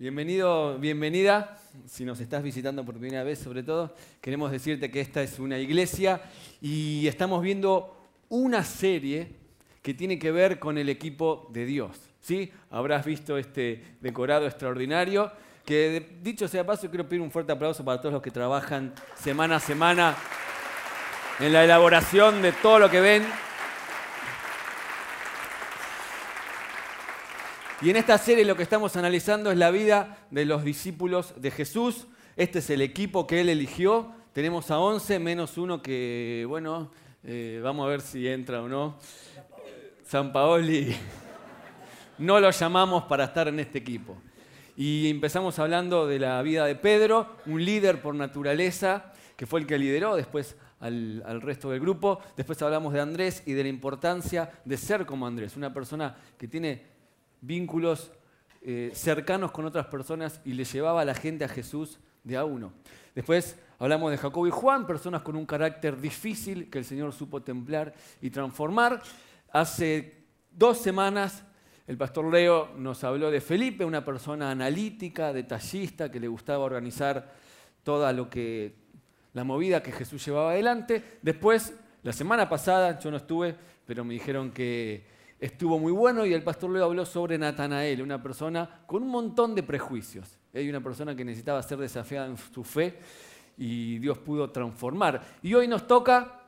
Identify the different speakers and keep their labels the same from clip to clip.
Speaker 1: Bienvenido, bienvenida. Si nos estás visitando por primera vez, sobre todo, queremos decirte que esta es una iglesia y estamos viendo una serie que tiene que ver con el equipo de Dios. ¿sí? Habrás visto este decorado extraordinario. Que dicho sea paso, quiero pedir un fuerte aplauso para todos los que trabajan semana a semana en la elaboración de todo lo que ven. Y en esta serie lo que estamos analizando es la vida de los discípulos de Jesús. Este es el equipo que él eligió. Tenemos a 11 menos uno que, bueno, eh, vamos a ver si entra o no. San Paoli no lo llamamos para estar en este equipo. Y empezamos hablando de la vida de Pedro, un líder por naturaleza, que fue el que lideró después al, al, resto del grupo. Después hablamos de Andrés y de la importancia de ser como Andrés, una persona que tiene vínculos eh, cercanos con otras personas y le llevaba a la gente a Jesús de a uno. Después hablamos de Jacobo y Juan, personas con un carácter difícil que el Señor supo templar y transformar. Hace dos semanas el pastor Leo nos habló de Felipe, una persona analítica, detallista, que le gustaba organizar toda lo que la movida que Jesús llevaba adelante. Después, la semana pasada, yo no estuve, pero me dijeron que estuvo muy bueno y el pastor Leo habló sobre Natanael, una persona con un montón de prejuicios. Hay una persona que necesitaba ser desafiada en su fe y Dios pudo transformar. Y hoy nos toca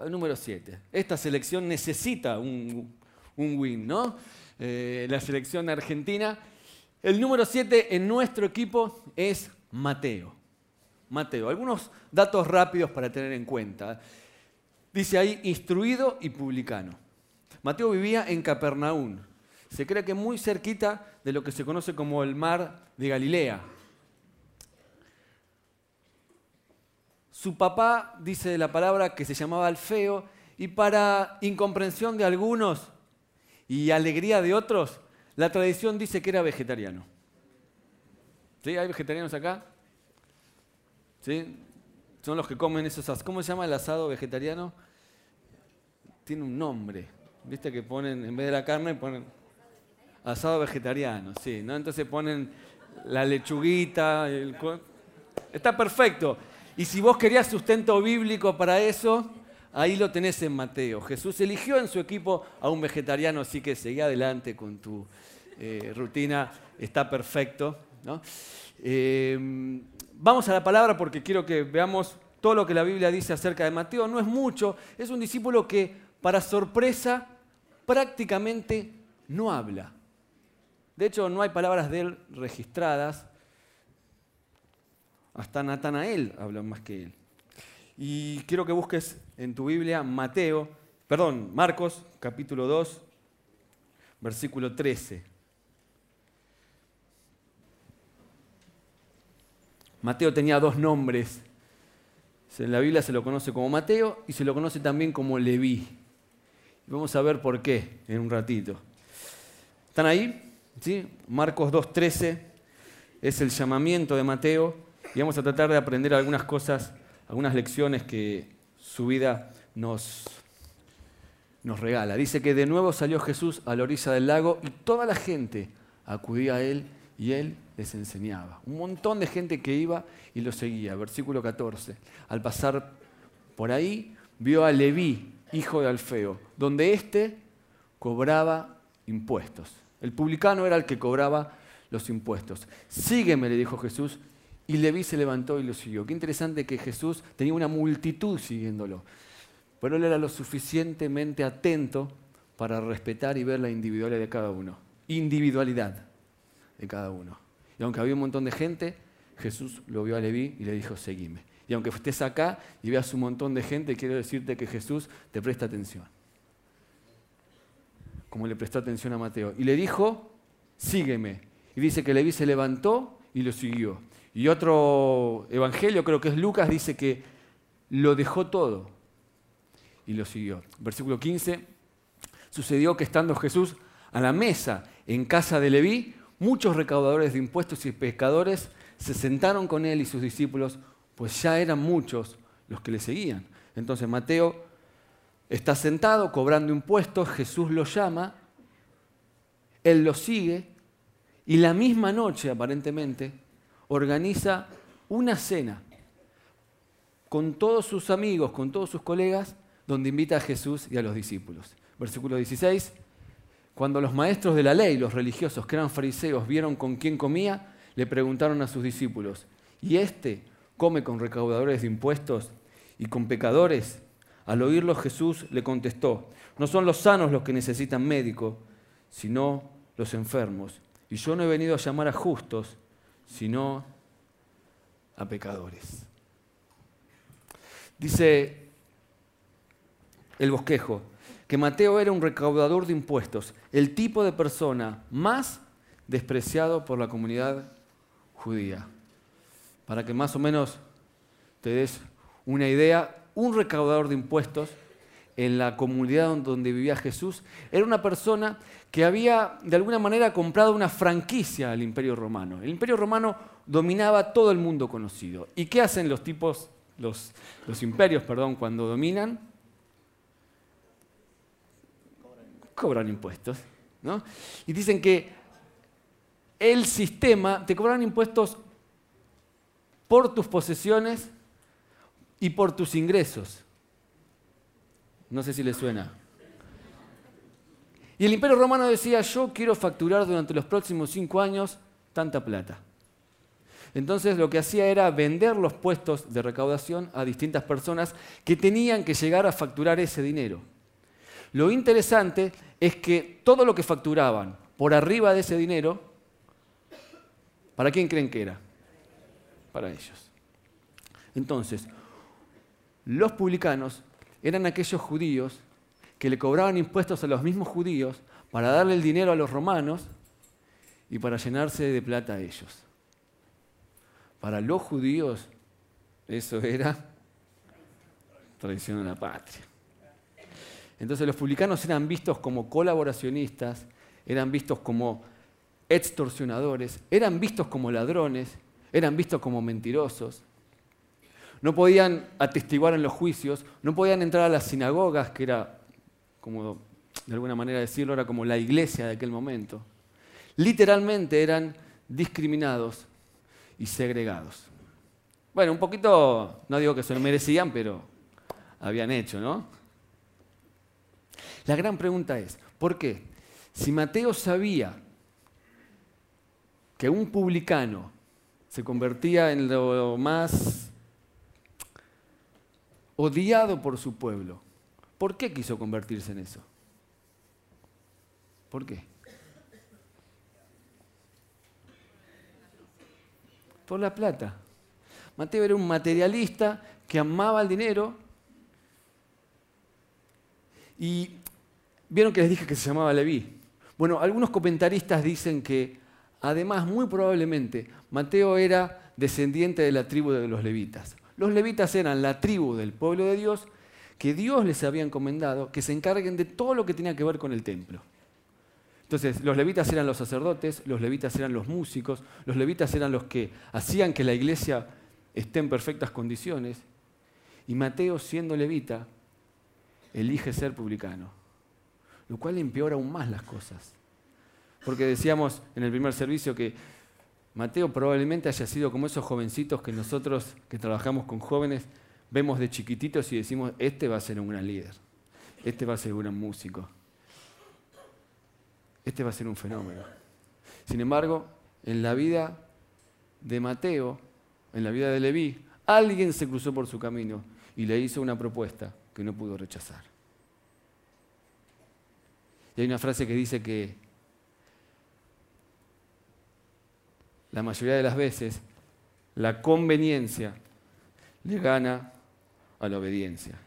Speaker 1: el número 7. Esta selección necesita un, win, ¿no? Eh, la selección argentina. El número 7 en nuestro equipo es Mateo. Mateo. Algunos datos rápidos para tener en cuenta. Dice ahí, instruido y publicano. Mateo vivía en Capernaum. Se cree que muy cerquita de lo que se conoce como el mar de Galilea. Su papá dice la palabra que se llamaba Alfeo y para incomprensión de algunos y alegría de otros, la tradición dice que era vegetariano. ¿Sí? ¿Hay vegetarianos acá? ¿Sí? Son los que comen esos... ¿Cómo se llama el asado vegetariano? Tiene un nombre. Viste que ponen, en vez de la carne, ponen asado vegetariano, sí, ¿no? Entonces ponen la lechuguita, está perfecto. Y si vos querías sustento bíblico para eso, ahí lo tenés en Mateo. Jesús eligió en su equipo a un vegetariano, así que seguí adelante con tu eh, rutina, está perfecto. Eh, vamos a la palabra porque quiero que veamos todo lo que la Biblia dice acerca de Mateo. No es mucho, es un discípulo que para sorpresa, prácticamente no habla. De hecho, no hay palabras de él registradas. Hasta Natanael habla más que él. Y quiero que busques en tu Biblia Mateo, perdón, Marcos, capítulo 2, versículo 13. Mateo tenía dos nombres. En la Biblia se lo conoce como Mateo y se lo conoce también como Leví. Vamos a ver por qué en un ratito. ¿Están ahí? ¿Sí? Marcos 2.13 es el llamamiento de Mateo y vamos a tratar de aprender algunas cosas, algunas lecciones que su vida nos, nos regala. Dice que de nuevo salió Jesús a la orilla del lago y toda la gente acudía a él y él les enseñaba. Un montón de gente que iba y lo seguía. Versículo 14. Al pasar por ahí, vio a Leví, hijo de Alfeo, donde éste cobraba impuestos. El publicano era el que cobraba los impuestos. Sígueme, le dijo Jesús, y Leví se levantó y lo siguió. Qué interesante que Jesús tenía una multitud siguiéndolo, pero él era lo suficientemente atento para respetar y ver la individualidad de cada uno. Individualidad de cada uno. Y aunque había un montón de gente, Jesús lo vio a Leví y le dijo, seguime. Y aunque estés acá y veas un montón de gente, quiero decirte que Jesús te presta atención. Como le prestó atención a Mateo. Y le dijo, sígueme. Y dice que Leví se levantó y lo siguió. Y otro evangelio, creo que es Lucas, dice que lo dejó todo y lo siguió. Versículo 15. Sucedió que estando Jesús a la mesa en casa de Leví, muchos recaudadores de impuestos y pescadores se sentaron con él y sus discípulos pues ya eran muchos los que le seguían. Entonces Mateo está sentado cobrando impuestos, Jesús lo llama, él lo sigue Y la misma noche, aparentemente, organiza una cena con todos sus amigos, con todos sus colegas, donde invita a Jesús y a los discípulos. Versículo 16, cuando los maestros de la ley, los religiosos que eran fariseos, vieron con quién comía, le preguntaron a sus discípulos, ¿y este come con recaudadores de impuestos y con pecadores? Al oírlo Jesús le contestó, no son los sanos los que necesitan médico, sino los enfermos. Y yo no he venido a llamar a justos, sino a pecadores. Dice el bosquejo que Mateo era un recaudador de impuestos, el tipo de persona más despreciado por la comunidad judía. Para que más o menos te des una idea, un recaudador de impuestos en la comunidad donde vivía Jesús era una persona que había de alguna manera comprado una franquicia al imperio romano. El imperio romano dominaba todo el mundo conocido. ¿Y qué hacen los tipos, los, los imperios, perdón, cuando dominan? Cobran impuestos. ¿no? Y dicen que el sistema, te cobran impuestos por tus posesiones y por tus ingresos. No sé si le suena. Y el imperio romano decía, yo quiero facturar durante los próximos cinco años tanta plata. Entonces lo que hacía era vender los puestos de recaudación a distintas personas que tenían que llegar a facturar ese dinero. Lo interesante es que todo lo que facturaban por arriba de ese dinero, ¿para quién creen que era? Para ellos. Entonces, los publicanos eran aquellos judíos que le cobraban impuestos a los mismos judíos para darle el dinero a los romanos y para llenarse de plata a ellos. Para los judíos eso era traición a la patria. Entonces los publicanos eran vistos como colaboracionistas, eran vistos como extorsionadores, eran vistos como ladrones, eran vistos como mentirosos. No podían atestiguar en los juicios, no podían entrar a las sinagogas, que era, como de alguna manera decirlo, era como la iglesia de aquel momento. Literalmente eran discriminados y segregados. Bueno, un poquito, no digo que se lo merecían, pero habían hecho, ¿no? La gran pregunta es, ¿por qué? Si Mateo sabía que un publicano se convertía en lo más odiado por su pueblo, ¿por qué quiso convertirse en eso? ¿Por qué? por la plata. Mateo era un materialista que amaba el dinero y vieron que les dije que se llamaba Leví. Bueno, algunos comentaristas dicen que además, muy probablemente, Mateo era descendiente de la tribu de los levitas. Los levitas eran la tribu del pueblo de Dios que Dios les había encomendado que se encarguen de todo lo que tenía que ver con el templo. Entonces, los levitas eran los sacerdotes, los levitas eran los músicos, los levitas eran los que hacían que la iglesia esté en perfectas condiciones. Y Mateo, siendo levita, elige ser publicano, lo cual empeora aún más las cosas. Porque decíamos en el primer servicio que Mateo probablemente haya sido como esos jovencitos que nosotros que trabajamos con jóvenes vemos de chiquititos y decimos, este va a ser un gran líder, este va a ser un gran músico este va a ser un fenómeno. Sin embargo, en la vida de Mateo, en la vida de Leví, alguien se cruzó por su camino y le hizo una propuesta que no pudo rechazar. Y hay una frase que dice que la mayoría de las veces la conveniencia le gana a la obediencia.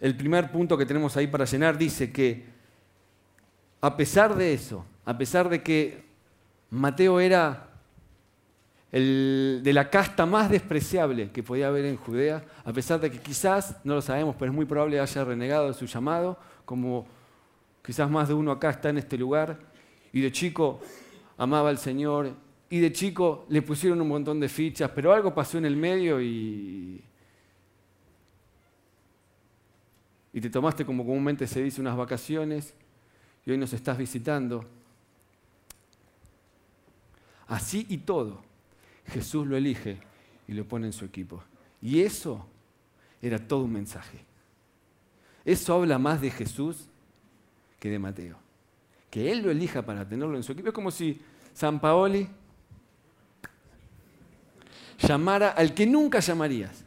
Speaker 1: el primer punto que tenemos ahí para llenar dice que a pesar de eso, a pesar de que Mateo era el, de la casta más despreciable que podía haber en Judea, a pesar de que quizás, no lo sabemos, pero es muy probable haya renegado de su llamado, como quizás más de uno acá está en este lugar, y de chico amaba al Señor, y de chico le pusieron un montón de fichas, pero algo pasó en el medio y y te tomaste, como comúnmente se dice, unas vacaciones y hoy nos estás visitando. Así y todo, Jesús lo elige y lo pone en su equipo. Y eso era todo un mensaje. Eso habla más de Jesús que de Mateo. Que Él lo elija para tenerlo en su equipo. Es como si San Paoli llamara al que nunca llamarías.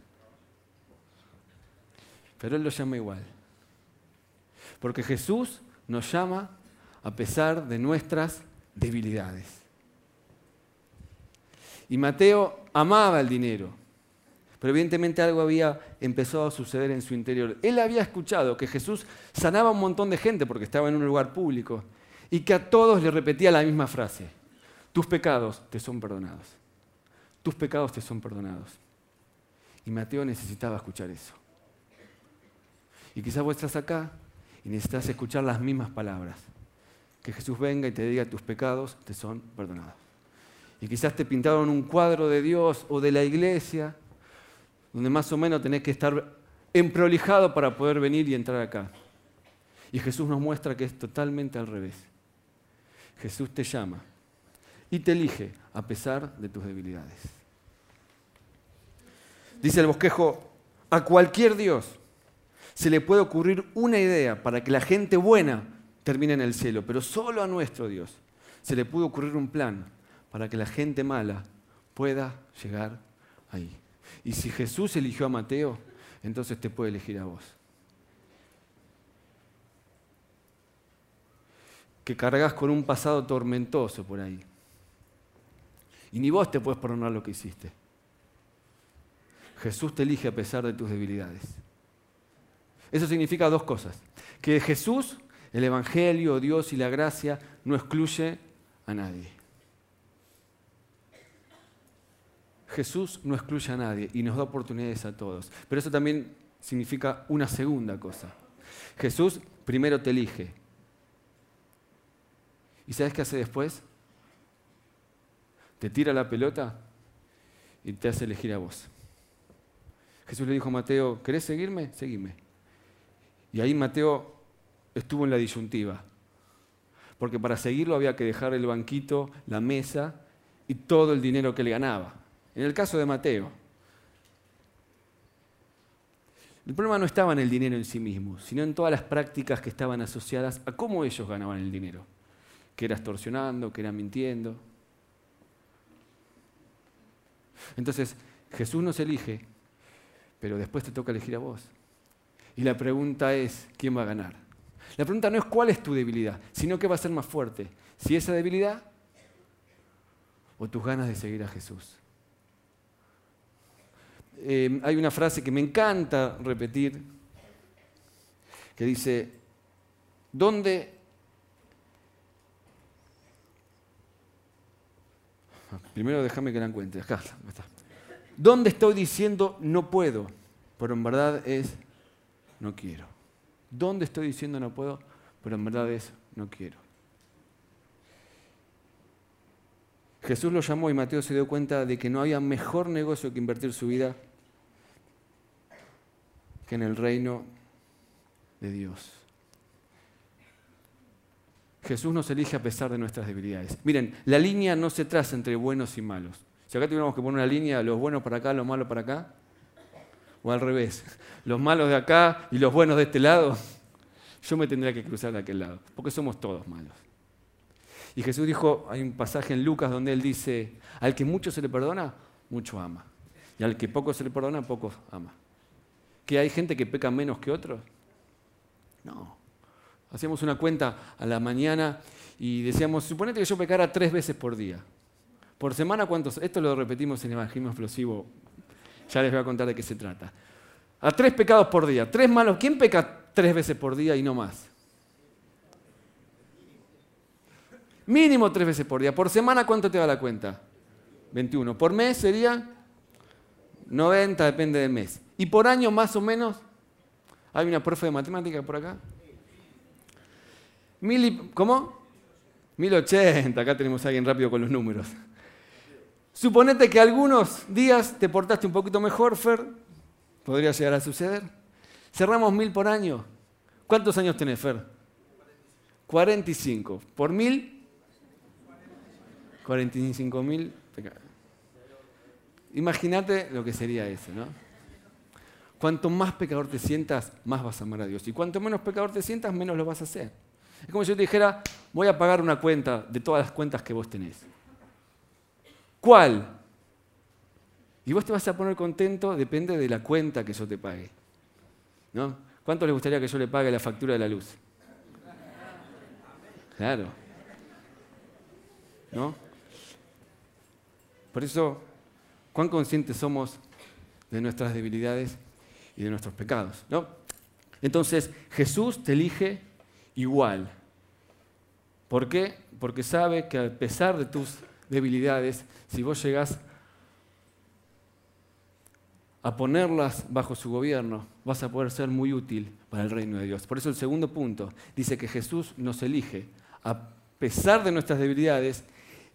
Speaker 1: Pero Él lo llama igual. Porque Jesús nos llama a pesar de nuestras debilidades. Y Mateo amaba el dinero, pero evidentemente algo había empezado a suceder en su interior. Él había escuchado que Jesús sanaba a un montón de gente porque estaba en un lugar público y que a todos le repetía la misma frase, tus pecados te son perdonados, tus pecados te son perdonados. Y Mateo necesitaba escuchar eso. Y quizás vos estás acá y necesitas escuchar las mismas palabras. Que Jesús venga y te diga tus pecados te son perdonados. Y quizás te pintaron un cuadro de Dios o de la iglesia, donde más o menos tenés que estar emprolijado para poder venir y entrar acá. Y Jesús nos muestra que es totalmente al revés. Jesús te llama y te elige a pesar de tus debilidades. Dice el bosquejo, a cualquier Dios se le puede ocurrir una idea para que la gente buena termine en el cielo, pero solo a nuestro Dios se le puede ocurrir un plan para que la gente mala pueda llegar ahí. Y si Jesús eligió a Mateo, entonces te puede elegir a vos. Que cargas con un pasado tormentoso por ahí. Y ni vos te puedes perdonar lo que hiciste. Jesús te elige a pesar de tus debilidades. Eso significa dos cosas. Que Jesús, el Evangelio, Dios y la gracia no excluye a nadie. Jesús no excluye a nadie y nos da oportunidades a todos. Pero eso también significa una segunda cosa. Jesús primero te elige. ¿Y sabes qué hace después? Te tira la pelota y te hace elegir a vos. Jesús le dijo a Mateo, ¿querés seguirme? Seguime. Y ahí Mateo estuvo en la disyuntiva, porque para seguirlo había que dejar el banquito, la mesa y todo el dinero que le ganaba. En el caso de Mateo, el problema no estaba en el dinero en sí mismo, sino en todas las prácticas que estaban asociadas a cómo ellos ganaban el dinero, que era extorsionando, que era mintiendo. Entonces, Jesús nos elige, pero después te toca elegir a vos. Y la pregunta es, ¿quién va a ganar? La pregunta no es cuál es tu debilidad, sino qué va a ser más fuerte. Si esa debilidad o tus ganas de seguir a Jesús. Eh, hay una frase que me encanta repetir, que dice, ¿dónde... Primero déjame que la encuentre, acá está. ¿Dónde estoy diciendo no puedo? Pero en verdad es no quiero. ¿Dónde estoy diciendo no puedo? Pero en verdad es no quiero. Jesús lo llamó y Mateo se dio cuenta de que no había mejor negocio que invertir su vida que en el reino de Dios. Jesús nos elige a pesar de nuestras debilidades. Miren, la línea no se traza entre buenos y malos. Si acá tuviéramos que poner una línea, los buenos para acá, los malos para acá, o al revés, los malos de acá y los buenos de este lado, yo me tendría que cruzar de aquel lado, porque somos todos malos. Y Jesús dijo, hay un pasaje en Lucas donde él dice, al que mucho se le perdona, mucho ama. Y al que poco se le perdona, poco ama. ¿Que hay gente que peca menos que otros? No. Hacíamos una cuenta a la mañana y decíamos, suponete que yo pecara tres veces por día. Por semana, ¿cuántos? Esto lo repetimos en el Evangelio Explosivo ya les voy a contar de qué se trata. A tres pecados por día, tres malos. ¿Quién peca tres veces por día y no más? Mínimo tres veces por día. Por semana, ¿cuánto te da la cuenta? 21. Por mes sería 90, depende del mes. Y por año, más o menos, ¿hay una profe de matemática por acá? Mil ¿Cómo? 1080. Acá tenemos a alguien rápido con los números. Suponete que algunos días te portaste un poquito mejor, Fer. Podría llegar a suceder. Cerramos mil por año. ¿Cuántos años tenés, Fer? 45. Por mil, 45 mil. Imagínate lo que sería eso, ¿no? Cuanto más pecador te sientas, más vas a amar a Dios. Y cuanto menos pecador te sientas, menos lo vas a hacer. Es como si yo te dijera, voy a pagar una cuenta de todas las cuentas que vos tenés. ¿Cuál? Y vos te vas a poner contento, depende de la cuenta que yo te pague. ¿No? ¿Cuánto les gustaría que yo le pague la factura de la luz? Claro. ¿No? Por eso, ¿cuán conscientes somos de nuestras debilidades y de nuestros pecados? ¿no? Entonces, Jesús te elige igual. ¿Por qué? Porque sabe que a pesar de tus debilidades, si vos llegás a ponerlas bajo su gobierno, vas a poder ser muy útil para el reino de Dios. Por eso el segundo punto dice que Jesús nos elige a pesar de nuestras debilidades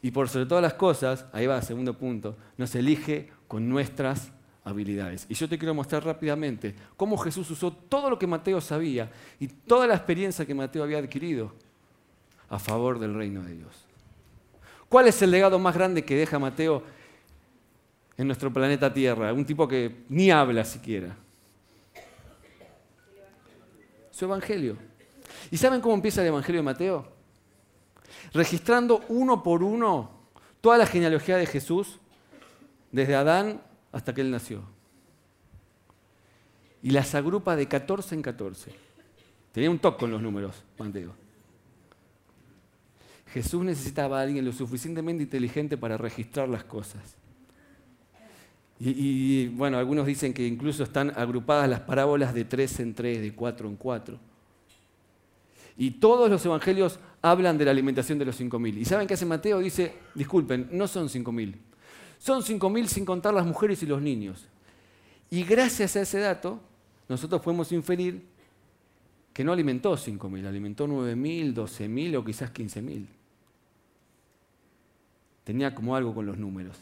Speaker 1: y por sobre todas las cosas, ahí va segundo punto, nos elige con nuestras habilidades. Y yo te quiero mostrar rápidamente cómo Jesús usó todo lo que Mateo sabía y toda la experiencia que Mateo había adquirido a favor del reino de Dios. ¿Cuál es el legado más grande que deja Mateo en nuestro planeta Tierra? Un tipo que ni habla siquiera. Su evangelio. ¿Y saben cómo empieza el evangelio de Mateo? Registrando uno por uno toda la genealogía de Jesús, desde Adán hasta que él nació. Y las agrupa de 14 en 14. Tenía un toque con los números, Mateo. Jesús necesitaba a alguien lo suficientemente inteligente para registrar las cosas. Y, bueno, algunos dicen que incluso están agrupadas las parábolas de tres en tres, de cuatro en cuatro. Y todos los evangelios hablan de la alimentación de los cinco mil. ¿Y saben qué hace Mateo? Dice, disculpen, no son cinco mil. Son 5.000 sin contar las mujeres y los niños. Y gracias a ese dato, nosotros podemos inferir que no alimentó 5.000, alimentó 9.000, 12.000 o quizás 15.000. Tenía como algo con los números.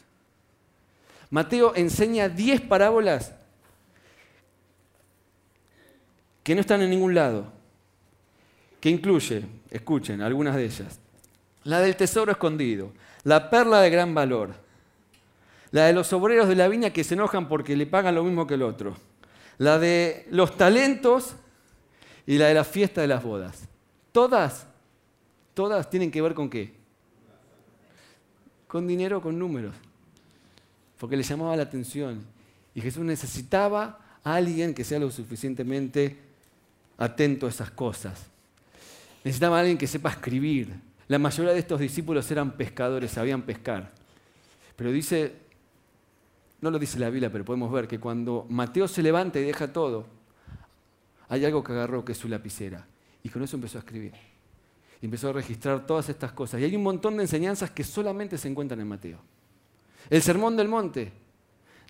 Speaker 1: Mateo enseña 10 parábolas que no están en ningún lado, incluye, escuchen, algunas de ellas, la del tesoro escondido, la perla de gran valor, la de los obreros de la viña que se enojan porque le pagan lo mismo que el otro, la de los talentos y la de la fiesta de las bodas. Todas, todas tienen que ver con qué? Con dinero, con números. Porque le llamaba la atención. Y Jesús necesitaba a alguien que sea lo suficientemente atento a esas cosas. Necesitaba alguien que sepa escribir. La mayoría de estos discípulos eran pescadores, sabían pescar. Pero dice no lo dice la Biblia, pero podemos ver que cuando Mateo se levanta y deja todo, hay algo que agarró que es su lapicera. Y con eso empezó a escribir. Y empezó a registrar todas estas cosas. Y hay un montón de enseñanzas que solamente se encuentran en Mateo. El sermón del monte,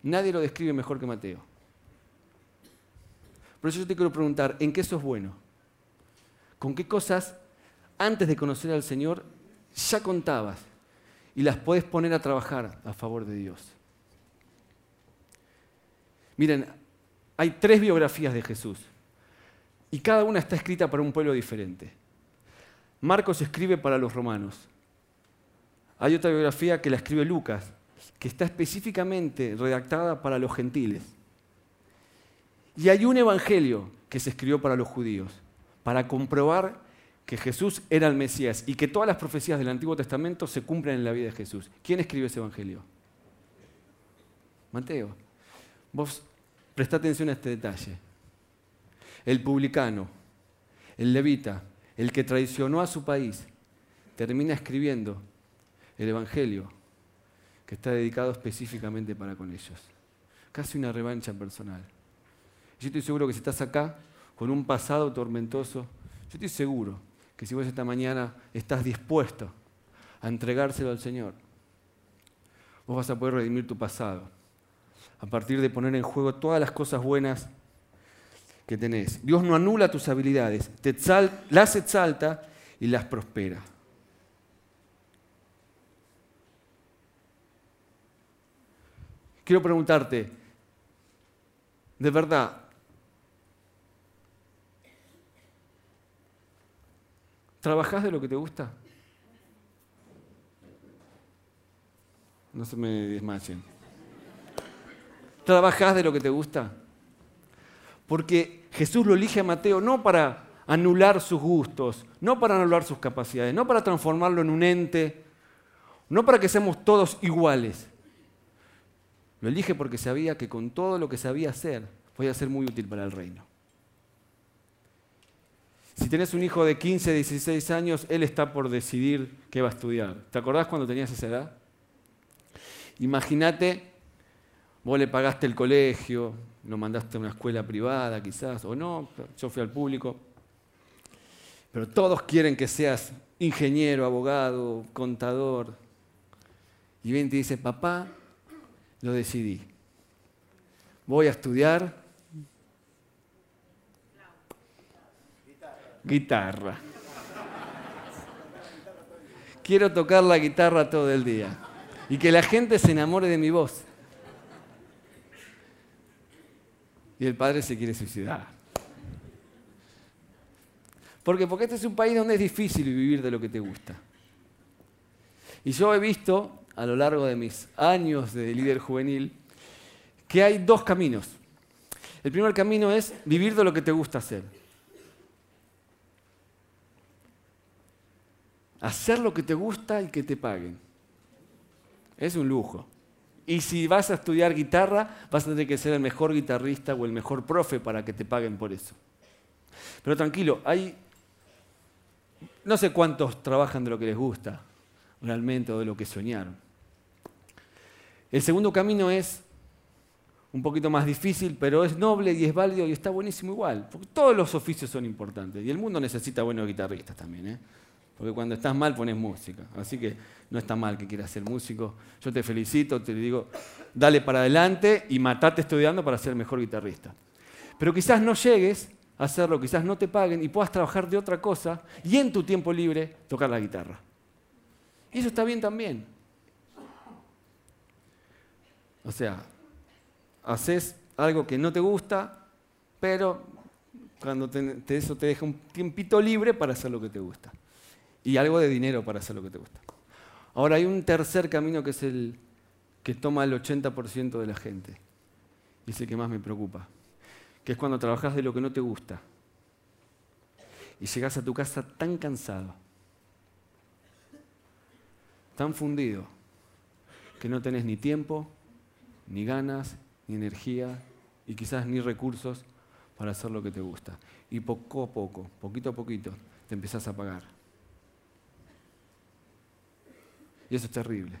Speaker 1: nadie lo describe mejor que Mateo. Por eso yo te quiero preguntar, ¿en qué sos bueno? ¿Con qué cosas antes de conocer al Señor ya contabas y las puedes poner a trabajar a favor de Dios? Miren, hay tres biografías de Jesús y cada una está escrita para un pueblo diferente. Marcos escribe para los romanos. Hay otra biografía que la escribe Lucas, que está específicamente redactada para los gentiles. Y hay un evangelio que se escribió para los judíos, para comprobar que Jesús era el Mesías y que todas las profecías del Antiguo Testamento se cumplen en la vida de Jesús. ¿Quién escribió ese evangelio? Mateo. Vos presta atención a este detalle. El publicano, el levita, el que traicionó a su país, termina escribiendo el Evangelio que está dedicado específicamente para con ellos. Casi una revancha personal. Yo estoy seguro que si estás acá con un pasado tormentoso, yo estoy seguro que si vos esta mañana estás dispuesto a entregárselo al Señor, vos vas a poder redimir tu pasado a partir de poner en juego todas las cosas buenas que tenés. Dios no anula tus habilidades, te las exalta y las prospera. Quiero preguntarte, de verdad, ¿Trabajás de lo que te gusta? No se me desmayen. ¿Trabajás de lo que te gusta? Porque Jesús lo elige a Mateo no para anular sus gustos, no para anular sus capacidades, no para transformarlo en un ente, no para que seamos todos iguales. Lo elige porque sabía que con todo lo que sabía hacer podía ser muy útil para el reino. Si tenés un hijo de 15, 16 años, él está por decidir qué va a estudiar. ¿Te acordás cuando tenías esa edad? Imagínate, vos le pagaste el colegio, lo mandaste a una escuela privada quizás, o no, yo fui al público, pero todos quieren que seas ingeniero, abogado, contador. Y bien te dice, papá, lo decidí. Voy a estudiar guitarra. Quiero tocar la guitarra todo el día y que la gente se enamore de mi voz. Y el padre se quiere suicidar. ¿Por qué? Porque este es un país donde es difícil vivir de lo que te gusta. Y yo he visto a lo largo de mis años de líder juvenil que hay dos caminos. El primer camino es vivir de lo que te gusta hacer. Hacer lo que te gusta y que te paguen. Es un lujo. Y si vas a estudiar guitarra, vas a tener que ser el mejor guitarrista o el mejor profe para que te paguen por eso. Pero tranquilo, hay no sé cuántos trabajan de lo que les gusta realmente o de lo que soñaron. El segundo camino es un poquito más difícil, pero es noble y es válido y está buenísimo igual. Todos los oficios son importantes y el mundo necesita buenos guitarristas también. ¿eh? Porque cuando estás mal pones música. Así que no está mal que quieras ser músico. Yo te felicito, te digo, dale para adelante y matate estudiando para ser mejor guitarrista. Pero quizás no llegues a hacerlo, quizás no te paguen y puedas trabajar de otra cosa y en tu tiempo libre tocar la guitarra. Y eso está bien también. O sea, haces algo que no te gusta, pero cuando eso te deja un tiempito libre para hacer lo que te gusta y algo de dinero para hacer lo que te gusta. Ahora hay un tercer camino que es el que toma el 80% de la gente. Y es el que más me preocupa. Que es cuando trabajas de lo que no te gusta. Y llegas a tu casa tan cansado, tan fundido, que no tenés ni tiempo, ni ganas, ni energía, y quizás ni recursos para hacer lo que te gusta. Y poco a poco, poquito a poquito, te empezás a pagar. Y eso es terrible.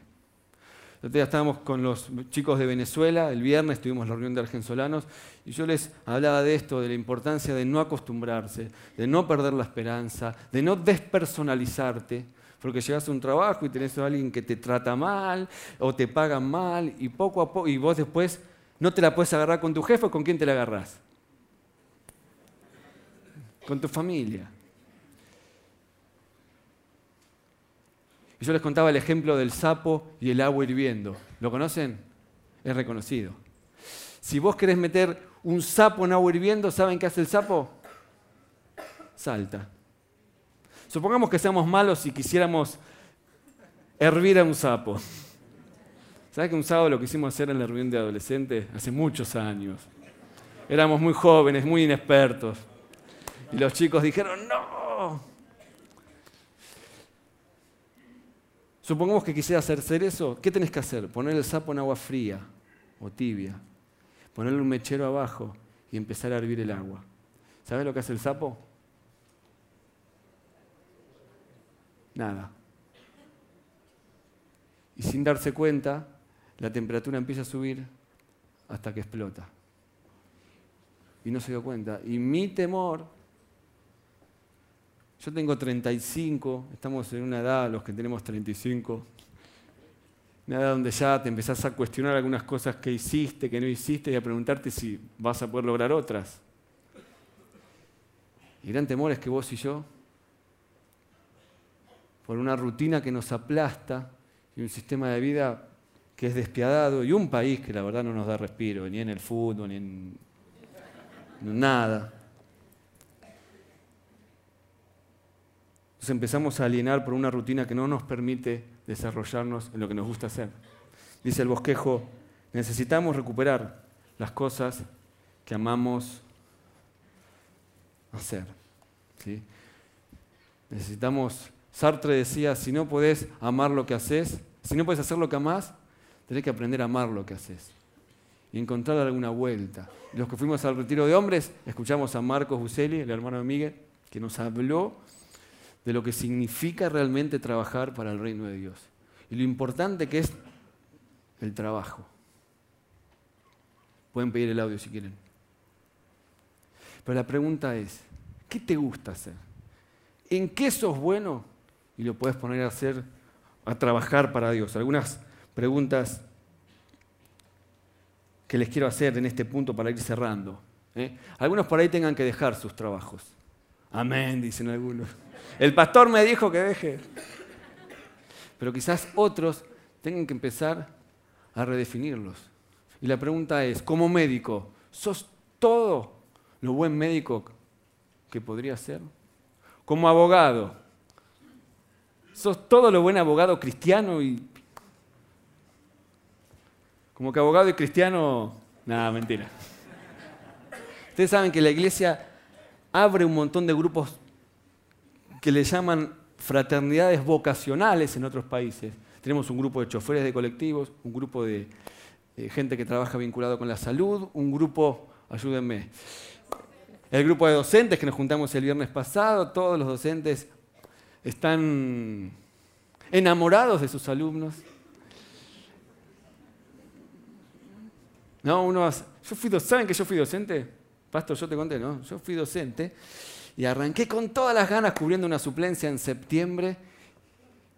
Speaker 1: El día estábamos con los chicos de Venezuela, el viernes tuvimos la reunión de argensolanos, y yo les hablaba de esto, de la importancia de no acostumbrarse, de no perder la esperanza, de no despersonalizarte, porque llegas a un trabajo y tenés a alguien que te trata mal o te pagan mal, y poco a poco, y vos después no te la puedes agarrar con tu jefe, ¿con quién te la agarrás? Con tu familia. Y yo les contaba el ejemplo del sapo y el agua hirviendo. ¿Lo conocen? Es reconocido. Si vos querés meter un sapo en agua hirviendo, ¿saben qué hace el sapo? Salta. Supongamos que seamos malos y quisiéramos hervir a un sapo. ¿Sabes que un sábado lo quisimos hacer en la reunión de adolescentes? Hace muchos años. Éramos muy jóvenes, muy inexpertos. Y los chicos dijeron, no, Supongamos que quisieras hacer eso, ¿qué tenés que hacer? Poner el sapo en agua fría o tibia, ponerle un mechero abajo y empezar a hervir el agua. ¿Sabes lo que hace el sapo? Nada. Y sin darse cuenta, la temperatura empieza a subir hasta que explota. Y no se dio cuenta. Y mi temor yo tengo 35, estamos en una edad, los que tenemos 35, una edad donde ya te empezás a cuestionar algunas cosas que hiciste, que no hiciste y a preguntarte si vas a poder lograr otras. Y gran temor es que vos y yo, por una rutina que nos aplasta y un sistema de vida que es despiadado y un país que la verdad no nos da respiro, ni en el fútbol, ni en nada, Nos empezamos a alienar por una rutina que no nos permite desarrollarnos en lo que nos gusta hacer. Dice el bosquejo, necesitamos recuperar las cosas que amamos hacer. Necesitamos, Sartre decía, si no podés amar lo que haces, si no puedes hacer lo que amás, tenés que aprender a amar lo que haces y encontrar alguna vuelta. Los que fuimos al retiro de hombres, escuchamos a Marcos Buselli, el hermano de Miguel, que nos habló de lo que significa realmente trabajar para el reino de Dios y lo importante que es el trabajo. Pueden pedir el audio si quieren. Pero la pregunta es, ¿qué te gusta hacer? ¿En qué sos bueno? Y lo puedes poner a hacer, a trabajar para Dios. Algunas preguntas que les quiero hacer en este punto para ir cerrando. ¿eh? Algunos por ahí tengan que dejar sus trabajos. Amén, dicen algunos. El pastor me dijo que deje. Pero quizás otros tengan que empezar a redefinirlos. Y la pregunta es, como médico, ¿sos todo lo buen médico que podría ser? Como abogado, ¿sos todo lo buen abogado cristiano y como que abogado y cristiano, nada, mentira. Ustedes saben que la iglesia abre un montón de grupos que le llaman fraternidades vocacionales en otros países. Tenemos un grupo de choferes de colectivos, un grupo de gente que trabaja vinculado con la salud, un grupo, ayúdenme, el grupo de docentes que nos juntamos el viernes pasado, todos los docentes están enamorados de sus alumnos, No, uno yo fui ¿saben que yo fui docente? Pastor, yo te conté, ¿no? Yo fui docente y arranqué con todas las ganas cubriendo una suplencia en septiembre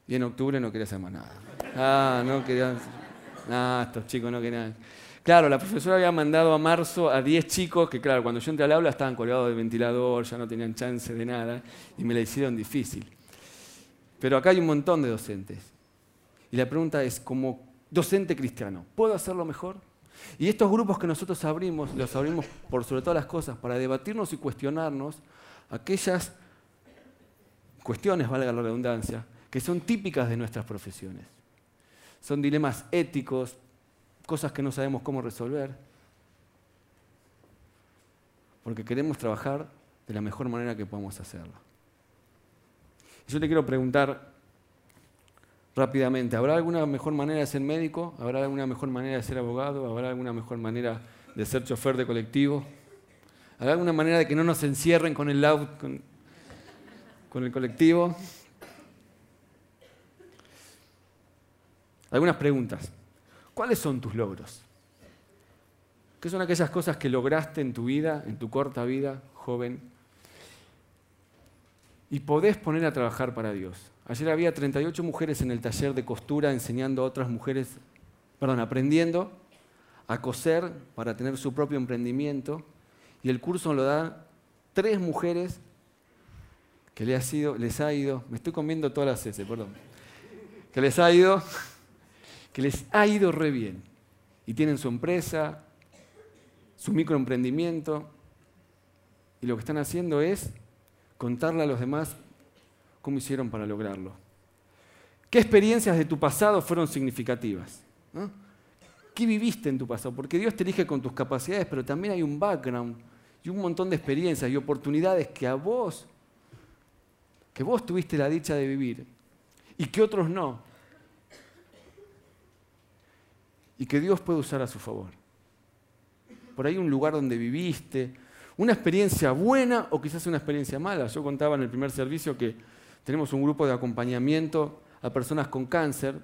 Speaker 1: y en octubre no quería hacer más nada. Ah, no quería. Ah, estos chicos no querían. Claro, la profesora había mandado a marzo a 10 chicos que, claro, cuando yo entré al aula estaban colgados del ventilador, ya no tenían chance de nada y me la hicieron difícil. Pero acá hay un montón de docentes. Y la pregunta es, como docente cristiano, ¿puedo hacerlo mejor? Y estos grupos que nosotros abrimos, los abrimos por sobre todas las cosas, para debatirnos y cuestionarnos aquellas cuestiones, valga la redundancia, que son típicas de nuestras profesiones. Son dilemas éticos, cosas que no sabemos cómo resolver, porque queremos trabajar de la mejor manera que podamos hacerlo. Yo te quiero preguntar, rápidamente. ¿Habrá alguna mejor manera de ser médico? ¿Habrá alguna mejor manera de ser abogado? ¿Habrá alguna mejor manera de ser chofer de colectivo? ¿Habrá alguna manera de que no nos encierren con el con, con el colectivo? Algunas preguntas. ¿Cuáles son tus logros? ¿Qué son aquellas cosas que lograste en tu vida, en tu corta vida, joven? Y podés poner a trabajar para Dios. Ayer había 38 mujeres en el taller de costura enseñando a otras mujeres, perdón, aprendiendo a coser para tener su propio emprendimiento. Y el curso lo dan tres mujeres que les ha, sido, les ha ido, me estoy comiendo todas las S, perdón, que les ha ido, que les ha ido re bien. Y tienen su empresa, su microemprendimiento, y lo que están haciendo es contarle a los demás ¿Cómo hicieron para lograrlo? ¿Qué experiencias de tu pasado fueron significativas? ¿Qué viviste en tu pasado? Porque Dios te elige con tus capacidades, pero también hay un background y un montón de experiencias y oportunidades que a vos, que vos tuviste la dicha de vivir y que otros no. Y que Dios puede usar a su favor. Por ahí un lugar donde viviste, una experiencia buena o quizás una experiencia mala. Yo contaba en el primer servicio que tenemos un grupo de acompañamiento a personas con cáncer.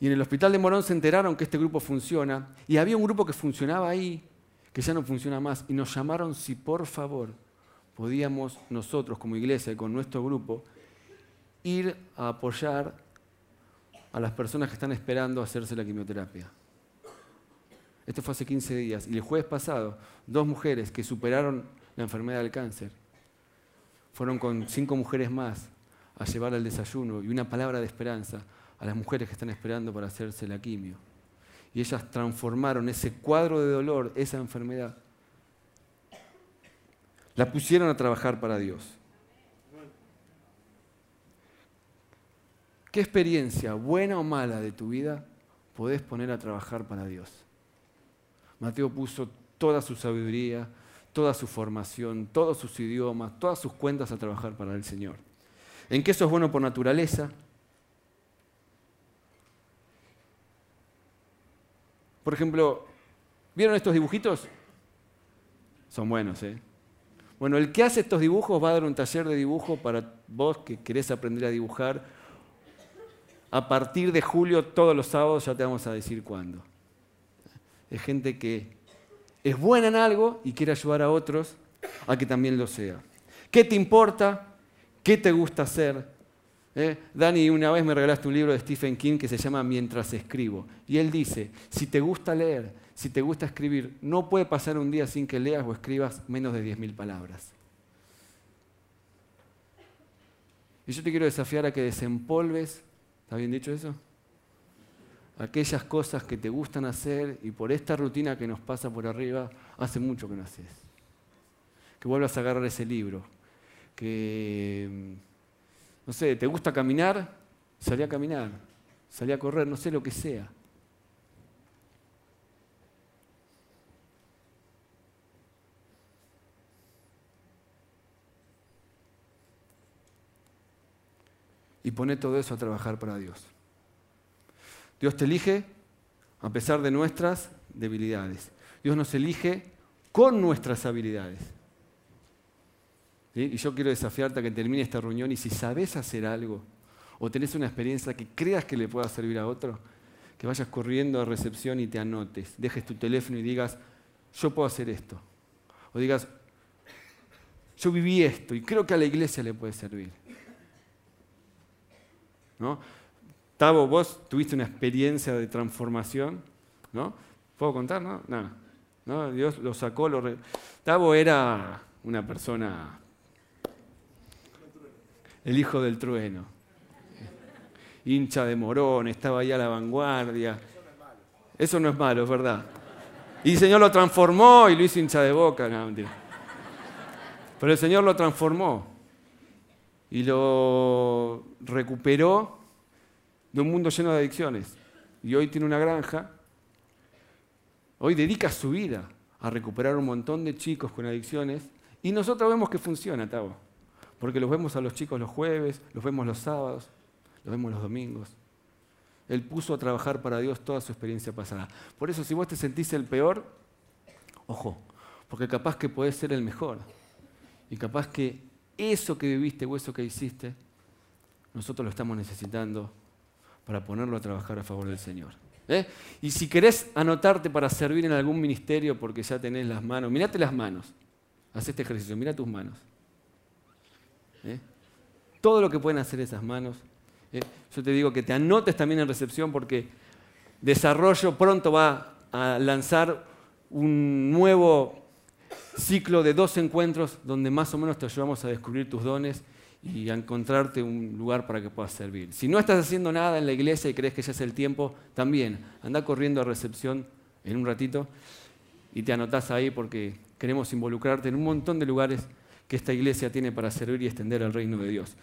Speaker 1: Y en el hospital de Morón se enteraron que este grupo funciona. Y había un grupo que funcionaba ahí, que ya no funciona más. Y nos llamaron si por favor podíamos nosotros como iglesia y con nuestro grupo ir a apoyar a las personas que están esperando hacerse la quimioterapia. Esto fue hace 15 días. Y el jueves pasado, dos mujeres que superaron la enfermedad del cáncer fueron con cinco mujeres más a llevar el desayuno y una palabra de esperanza a las mujeres que están esperando para hacerse la quimio. Y ellas transformaron ese cuadro de dolor, esa enfermedad, la pusieron a trabajar para Dios. ¿Qué experiencia, buena o mala, de tu vida podés poner a trabajar para Dios? Mateo puso toda su sabiduría, toda su formación, todos sus idiomas, todas sus cuentas a trabajar para el Señor. ¿En qué sos bueno por naturaleza? Por ejemplo, ¿vieron estos dibujitos? Son buenos, ¿eh? Bueno, el que hace estos dibujos va a dar un taller de dibujo para vos que querés aprender a dibujar. A partir de julio, todos los sábados, ya te vamos a decir cuándo. Es gente que es buena en algo y quiere ayudar a otros a que también lo sea. ¿Qué te importa? ¿Qué te gusta hacer? ¿Eh? Dani, una vez me regalaste un libro de Stephen King que se llama Mientras escribo. Y él dice, si te gusta leer, si te gusta escribir, no puede pasar un día sin que leas o escribas menos de 10.000 palabras. Y yo te quiero desafiar a que desempolves, ¿está bien dicho eso? Aquellas cosas que te gustan hacer y por esta rutina que nos pasa por arriba, hace mucho que no haces. Que vuelvas a agarrar ese libro. Que no sé, ¿te gusta caminar? Salí a caminar, salí a correr, no sé lo que sea. Y pone todo eso a trabajar para Dios. Dios te elige a pesar de nuestras debilidades. Dios nos elige con nuestras habilidades. Y yo quiero desafiarte a que termine esta reunión y si sabes hacer algo o tenés una experiencia que creas que le pueda servir a otro, que vayas corriendo a recepción y te anotes, dejes tu teléfono y digas, yo puedo hacer esto. O digas, yo viví esto y creo que a la iglesia le puede servir. ¿No? Tavo, vos tuviste una experiencia de transformación, ¿no? ¿Puedo contar? No, ¿No? Dios lo sacó, lo Tavo era una persona el hijo del trueno. Hincha de morón, estaba ahí a la vanguardia. Eso no es malo, es verdad. Y el Señor lo transformó y lo hizo hincha de boca. No. Pero el Señor lo transformó y lo recuperó de un mundo lleno de adicciones. Y hoy tiene una granja. Hoy dedica su vida a recuperar un montón de chicos con adicciones. Y nosotros vemos que funciona, Tavo. Porque los vemos a los chicos los jueves, los vemos los sábados, los vemos los domingos. Él puso a trabajar para Dios toda su experiencia pasada. Por eso si vos te sentís el peor, ojo, porque capaz que podés ser el mejor. Y capaz que eso que viviste o eso que hiciste, nosotros lo estamos necesitando para ponerlo a trabajar a favor del Señor. ¿eh? Y si querés anotarte para servir en algún ministerio porque ya tenés las manos, mirate las manos. Haz este ejercicio, mira tus manos. ¿eh? Todo lo que pueden hacer esas manos. ¿eh? Yo te digo que te anotes también en recepción porque Desarrollo pronto va a lanzar un nuevo ciclo de dos encuentros donde más o menos te ayudamos a descubrir tus dones y a encontrarte un lugar para que puedas servir. Si no estás haciendo nada en la iglesia y crees que ya es el tiempo, también anda corriendo a recepción en un ratito y te anotás ahí porque queremos involucrarte en un montón de lugares que esta iglesia tiene para servir y extender el reino de Dios.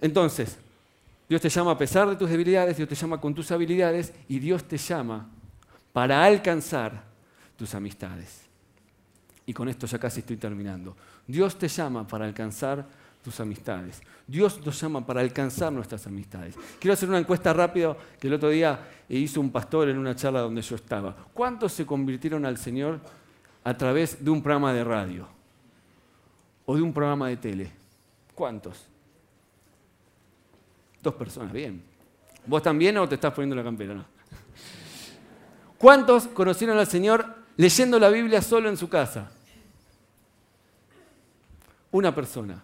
Speaker 1: Entonces, Dios te llama a pesar de tus debilidades, Dios te llama con tus habilidades y Dios te llama para alcanzar tus amistades. Y con esto ya casi estoy terminando. Dios te llama para alcanzar tus amistades. Dios nos llama para alcanzar nuestras amistades. Quiero hacer una encuesta rápida que el otro día hizo un pastor en una charla donde yo estaba. ¿Cuántos se convirtieron al Señor a través de un programa de radio? o de un programa de tele? ¿Cuántos? Dos personas, bien. ¿Vos también o te estás poniendo la campera? ¿Cuántos conocieron al Señor leyendo la Biblia solo en su casa? Una persona.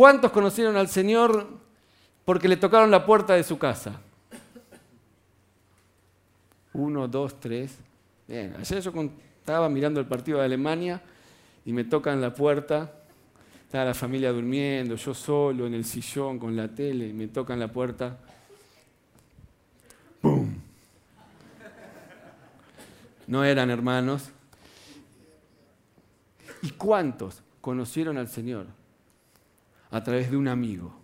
Speaker 1: ¿Cuántos conocieron al Señor porque le tocaron la puerta de su casa? Uno, dos, tres. Bien, ayer yo estaba mirando el partido de Alemania y me tocan la puerta. Está la familia durmiendo, yo solo en el sillón con la tele, y me tocan la puerta. ¡Bum! No eran hermanos. ¿Y cuántos conocieron al Señor? A través de un amigo,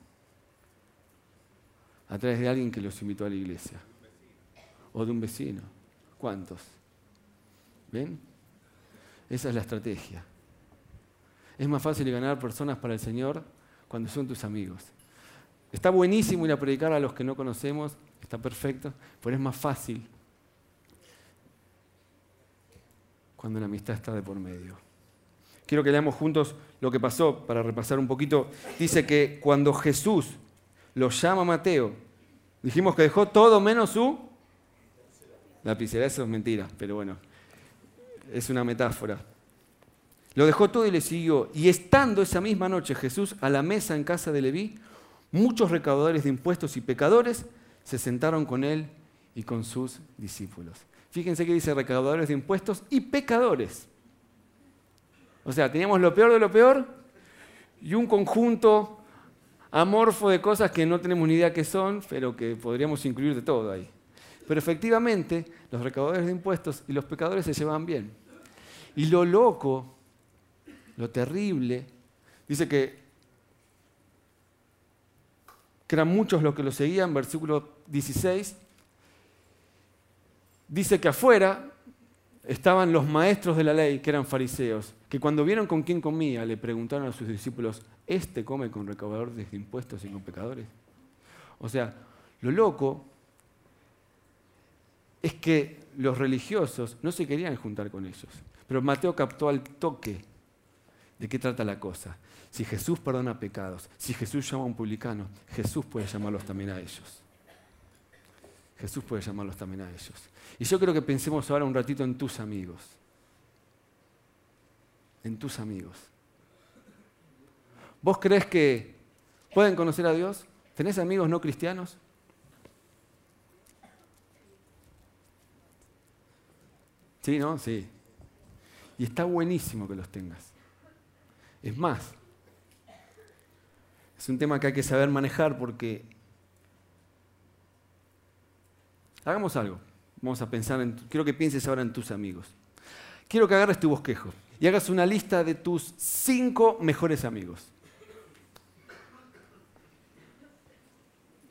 Speaker 1: A través de alguien que los invitó a la iglesia. O de un vecino. ¿Cuántos? ¿Ven? Esa es la estrategia. Es más fácil ganar personas para el Señor cuando son tus amigos. Está buenísimo ir a predicar a los que no conocemos, está perfecto, pero es más fácil cuando la amistad está de por medio. Quiero que leamos juntos lo que pasó para repasar un poquito. Dice que cuando Jesús lo llama Mateo, dijimos que dejó todo menos su lapicera. Eso es mentira, pero bueno, es una metáfora. Lo dejó todo y le siguió. Y estando esa misma noche Jesús a la mesa en casa de Leví, muchos recaudadores de impuestos y pecadores se sentaron con él y con sus discípulos. Fíjense que dice recaudadores de impuestos y pecadores. O sea, teníamos lo peor de lo peor y un conjunto amorfo de cosas que no tenemos ni idea qué son, pero que podríamos incluir de todo ahí. Pero efectivamente, los recaudadores de impuestos y los pecadores se llevaban bien. Y lo loco, lo terrible, dice que, que eran muchos los que lo seguían, versículo 16, dice que afuera estaban los maestros de la ley, que eran fariseos, que cuando vieron con quién comía, le preguntaron a sus discípulos, ¿este come con recaudadores de impuestos y con pecadores? O sea, lo loco es que los religiosos no se querían juntar con ellos. Pero Mateo captó al toque de qué trata la cosa. Si Jesús perdona pecados, si Jesús llama a un publicano, Jesús puede llamarlos también a ellos. Jesús puede llamarlos también a ellos. Y yo creo que pensemos ahora un ratito en tus amigos. En tus amigos. ¿Vos crees que pueden conocer a Dios? ¿Tenés amigos no cristianos? Sí, ¿no? Sí. Y está buenísimo que los tengas. Es más, es un tema que hay que saber manejar porque hagamos algo. Vamos a pensar en, quiero que pienses ahora en tus amigos. Quiero que agarres tu bosquejo y hagas una lista de tus cinco mejores amigos.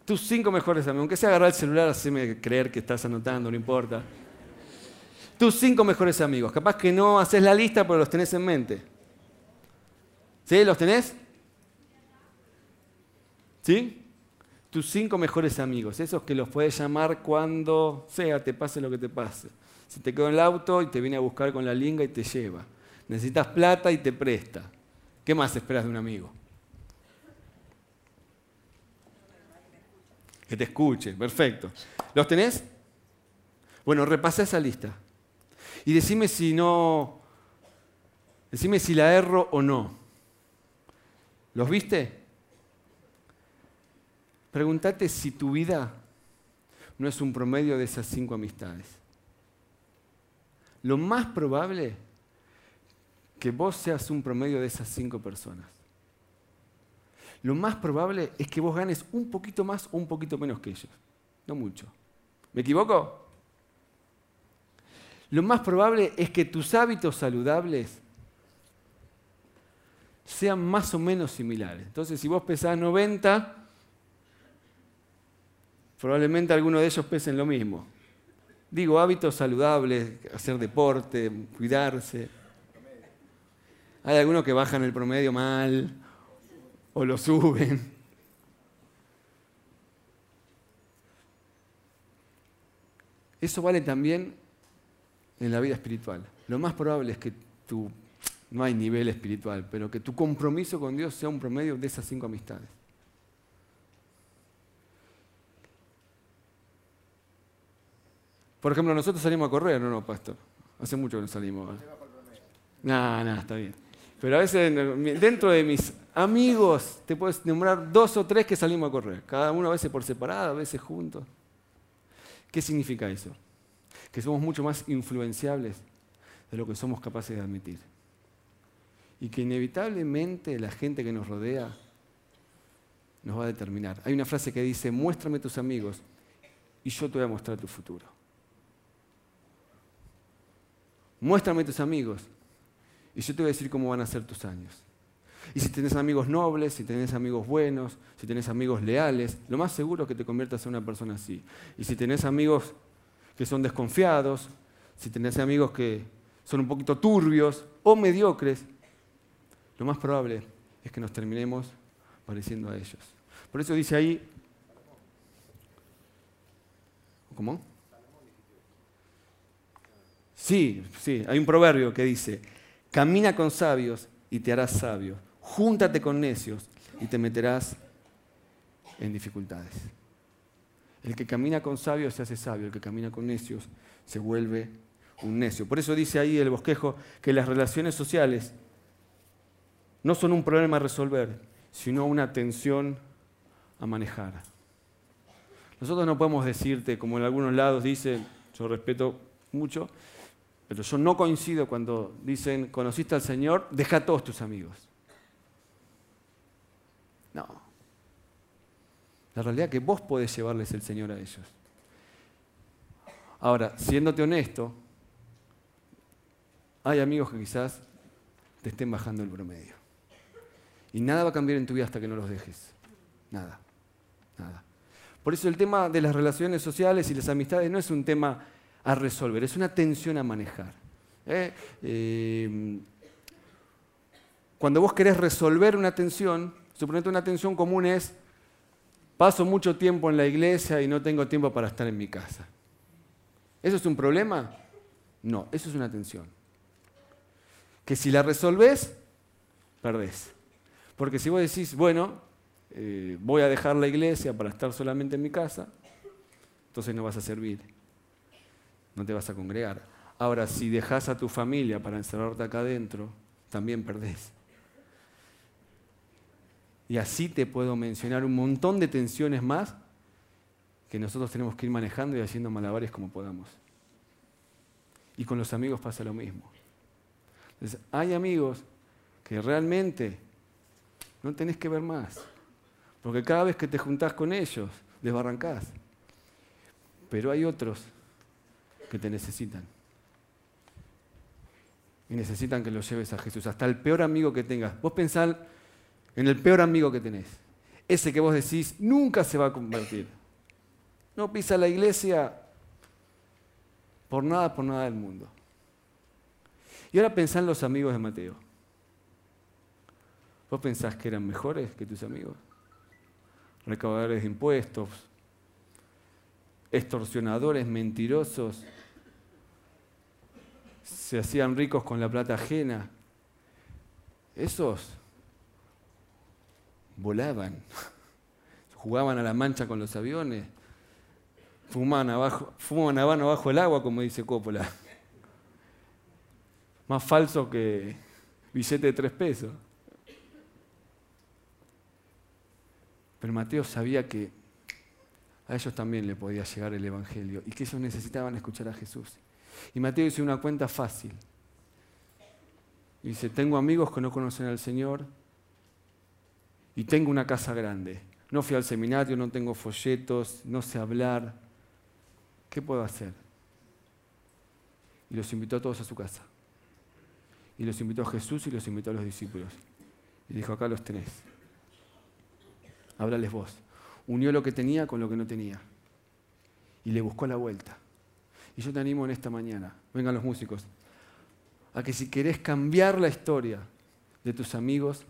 Speaker 1: Tus cinco mejores amigos. Aunque sea agarrar el celular, haceme creer que estás anotando, no importa. Tus cinco mejores amigos. Capaz que no haces la lista, pero los tenés en mente. ¿Sí? ¿Los tenés? ¿Sí? tus cinco mejores amigos, esos que los puedes llamar cuando sea, te pase lo que te pase. Si te quedó en el auto y te viene a buscar con la linga y te lleva. Necesitas plata y te presta. ¿Qué más esperas de un amigo? Que te escuche, perfecto. ¿Los tenés? Bueno, repasa esa lista. Y decime si no, decime si la erro o no. ¿Los viste? Pregúntate si tu vida no es un promedio de esas cinco amistades. Lo más probable que vos seas un promedio de esas cinco personas. Lo más probable es que vos ganes un poquito más o un poquito menos que ellos. No mucho. ¿Me equivoco? Lo más probable es que tus hábitos saludables sean más o menos similares. Entonces, si vos pesás 90, Probablemente algunos de ellos pesen lo mismo. Digo, hábitos saludables, hacer deporte, cuidarse. Hay algunos que bajan el promedio mal o lo suben. Eso vale también en la vida espiritual. Lo más probable es que tu, no hay nivel espiritual, pero que tu compromiso con Dios sea un promedio de esas cinco amistades. Por ejemplo, nosotros salimos a correr, ¿no, no, pastor? Hace mucho que no salimos. No, no, está bien. Pero a veces dentro de mis amigos te puedes nombrar dos o tres que salimos a correr. Cada uno a veces por separado, a veces juntos. ¿Qué significa eso? Que somos mucho más influenciables de lo que somos capaces de admitir. Y que inevitablemente la gente que nos rodea nos va a determinar. Hay una frase que dice, muéstrame tus amigos y yo te voy a mostrar tu futuro. Muéstrame tus amigos y yo te voy a decir cómo van a ser tus años. Y si tenés amigos nobles, si tenés amigos buenos, si tenés amigos leales, lo más seguro es que te conviertas en una persona así. Y si tenés amigos que son desconfiados, si tenés amigos que son un poquito turbios o mediocres, lo más probable es que nos terminemos pareciendo a ellos. Por eso dice ahí, ¿cómo? Sí, sí, hay un proverbio que dice, camina con sabios y te harás sabio, júntate con necios y te meterás en dificultades. El que camina con sabios se hace sabio, el que camina con necios se vuelve un necio. Por eso dice ahí el bosquejo que las relaciones sociales no son un problema a resolver, sino una tensión a manejar. Nosotros no podemos decirte, como en algunos lados dicen, yo respeto mucho, pero yo no coincido cuando dicen, conociste al Señor, deja a todos tus amigos. No. La realidad es que vos podés llevarles el Señor a ellos. Ahora, siéndote honesto, hay amigos que quizás te estén bajando el promedio. Y nada va a cambiar en tu vida hasta que no los dejes. Nada. Nada. Por eso el tema de las relaciones sociales y las amistades no es un tema a resolver, es una tensión a manejar. ¿eh? Eh, cuando vos querés resolver una tensión, suponete una tensión común es, paso mucho tiempo en la iglesia y no tengo tiempo para estar en mi casa. ¿Eso es un problema? No, eso es una tensión. Que si la resolvés, perdés. Porque si vos decís, bueno, eh, voy a dejar la iglesia para estar solamente en mi casa, entonces no vas a servir no te vas a congregar. Ahora, si dejas a tu familia para encerrarte acá adentro, también perdés. Y así te puedo mencionar un montón de tensiones más que nosotros tenemos que ir manejando y haciendo malabares como podamos. Y con los amigos pasa lo mismo. Entonces, hay amigos que realmente no tenés que ver más. Porque cada vez que te juntás con ellos, desbarrancás. Pero hay otros que te necesitan. Y necesitan que los lleves a Jesús. Hasta el peor amigo que tengas. Vos pensás en el peor amigo que tenés. Ese que vos decís nunca se va a convertir. No pisa la iglesia por nada, por nada del mundo. Y ahora pensá en los amigos de Mateo. ¿Vos pensás que eran mejores que tus amigos? Recaudadores de impuestos, extorsionadores, mentirosos, se hacían ricos con la plata ajena. Esos volaban, jugaban a la mancha con los aviones, fumaban, abajo, fumaban habano bajo el agua, como dice Coppola. Más falso que billete de tres pesos. Pero Mateo sabía que a ellos también le podía llegar el Evangelio y que ellos necesitaban escuchar a Jesús. Y Mateo dice una cuenta fácil. Dice, tengo amigos que no conocen al Señor y tengo una casa grande. No fui al seminario, no tengo folletos, no sé hablar. ¿Qué puedo hacer? Y los invitó a todos a su casa. Y los invitó a Jesús y los invitó a los discípulos. Y dijo, acá los tenés. Háblales vos. Unió lo que tenía con lo que no tenía. Y le buscó la vuelta. Y yo te animo en esta mañana, vengan los músicos, a que si querés cambiar la historia de tus amigos,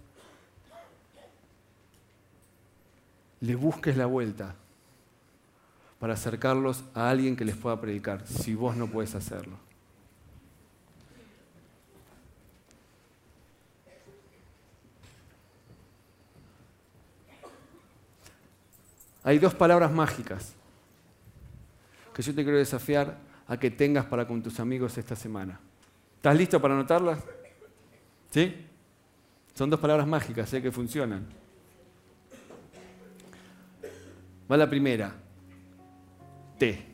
Speaker 1: le busques la vuelta para acercarlos a alguien que les pueda predicar, si vos no puedes hacerlo. Hay dos palabras mágicas que yo te quiero desafiar a que tengas para con tus amigos esta semana. ¿Estás listo para anotarlas? ¿Sí? Son dos palabras mágicas, sé que funcionan. Va la primera. T.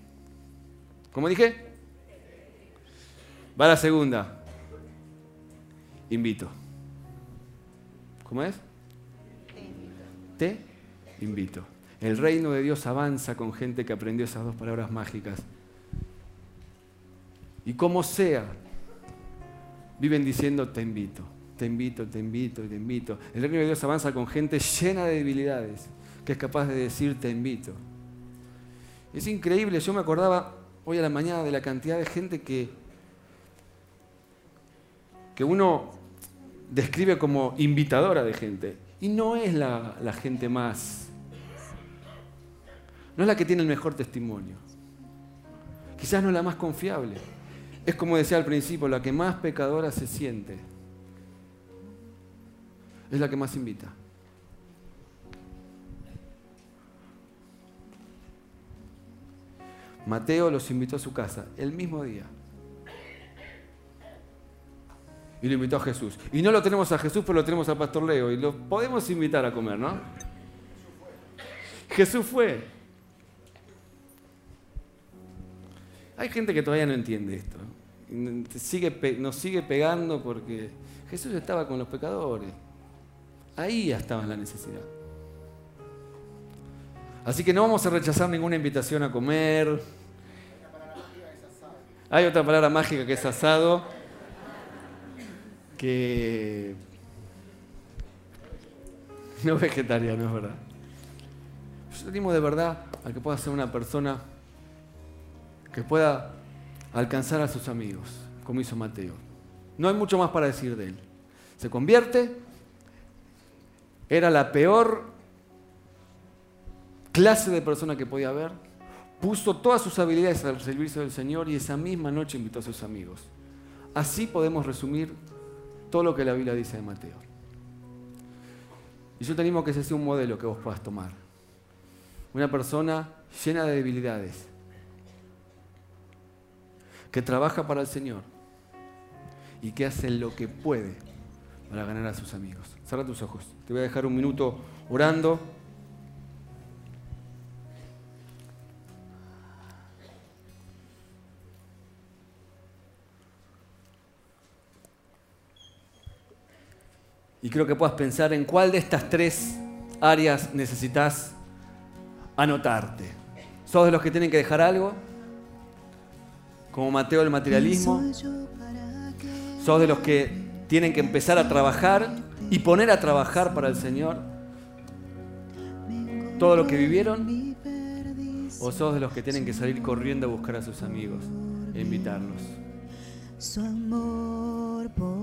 Speaker 1: ¿Cómo dije? Va la segunda. Invito. ¿Cómo es? Te invito. El reino de Dios avanza con gente que aprendió esas dos palabras mágicas y como sea, viven diciendo, te invito, te invito, te invito, te invito. El reino de Dios avanza con gente llena de debilidades, que es capaz de decir te invito. Es increíble, yo me acordaba hoy a la mañana de la cantidad de gente que, que uno describe como invitadora de gente. Y no es la, la gente más, no es la que tiene el mejor testimonio. Quizás no es la más confiable. Es como decía al principio, la que más pecadora se siente. Es la que más invita. Mateo los invitó a su casa el mismo día. Y lo invitó a Jesús. Y no lo tenemos a Jesús, pero lo tenemos al Pastor Leo. Y lo podemos invitar a comer, ¿no? Jesús fue. Hay gente que todavía no entiende esto. Nos sigue pegando porque Jesús estaba con los pecadores. Ahí estaba la necesidad. Así que no vamos a rechazar ninguna invitación a comer. Hay otra palabra mágica que es asado, que no vegetariano, es verdad. Yo digo de verdad a que pueda ser una persona que pueda alcanzar a sus amigos, como hizo Mateo. No hay mucho más para decir de él. Se convierte, era la peor clase de persona que podía haber, puso todas sus habilidades al servicio del Señor y esa misma noche invitó a sus amigos. Así podemos resumir todo lo que la Biblia dice de Mateo. Y yo te animo a que ese sea un modelo que vos puedas tomar. Una persona llena de debilidades, que trabaja para el Señor y que hace lo que puede para ganar a sus amigos. Cierra tus ojos. Te voy a dejar un minuto orando. Y creo que puedas pensar en cuál de estas tres áreas necesitas anotarte. ¿Sos de los que tienen que dejar algo? Como Mateo el materialismo. ¿Sos de los que tienen que empezar a trabajar y poner a trabajar para el Señor todo lo que vivieron? ¿O sos de los que tienen que salir corriendo a buscar a sus amigos e invitarlos? Su amor por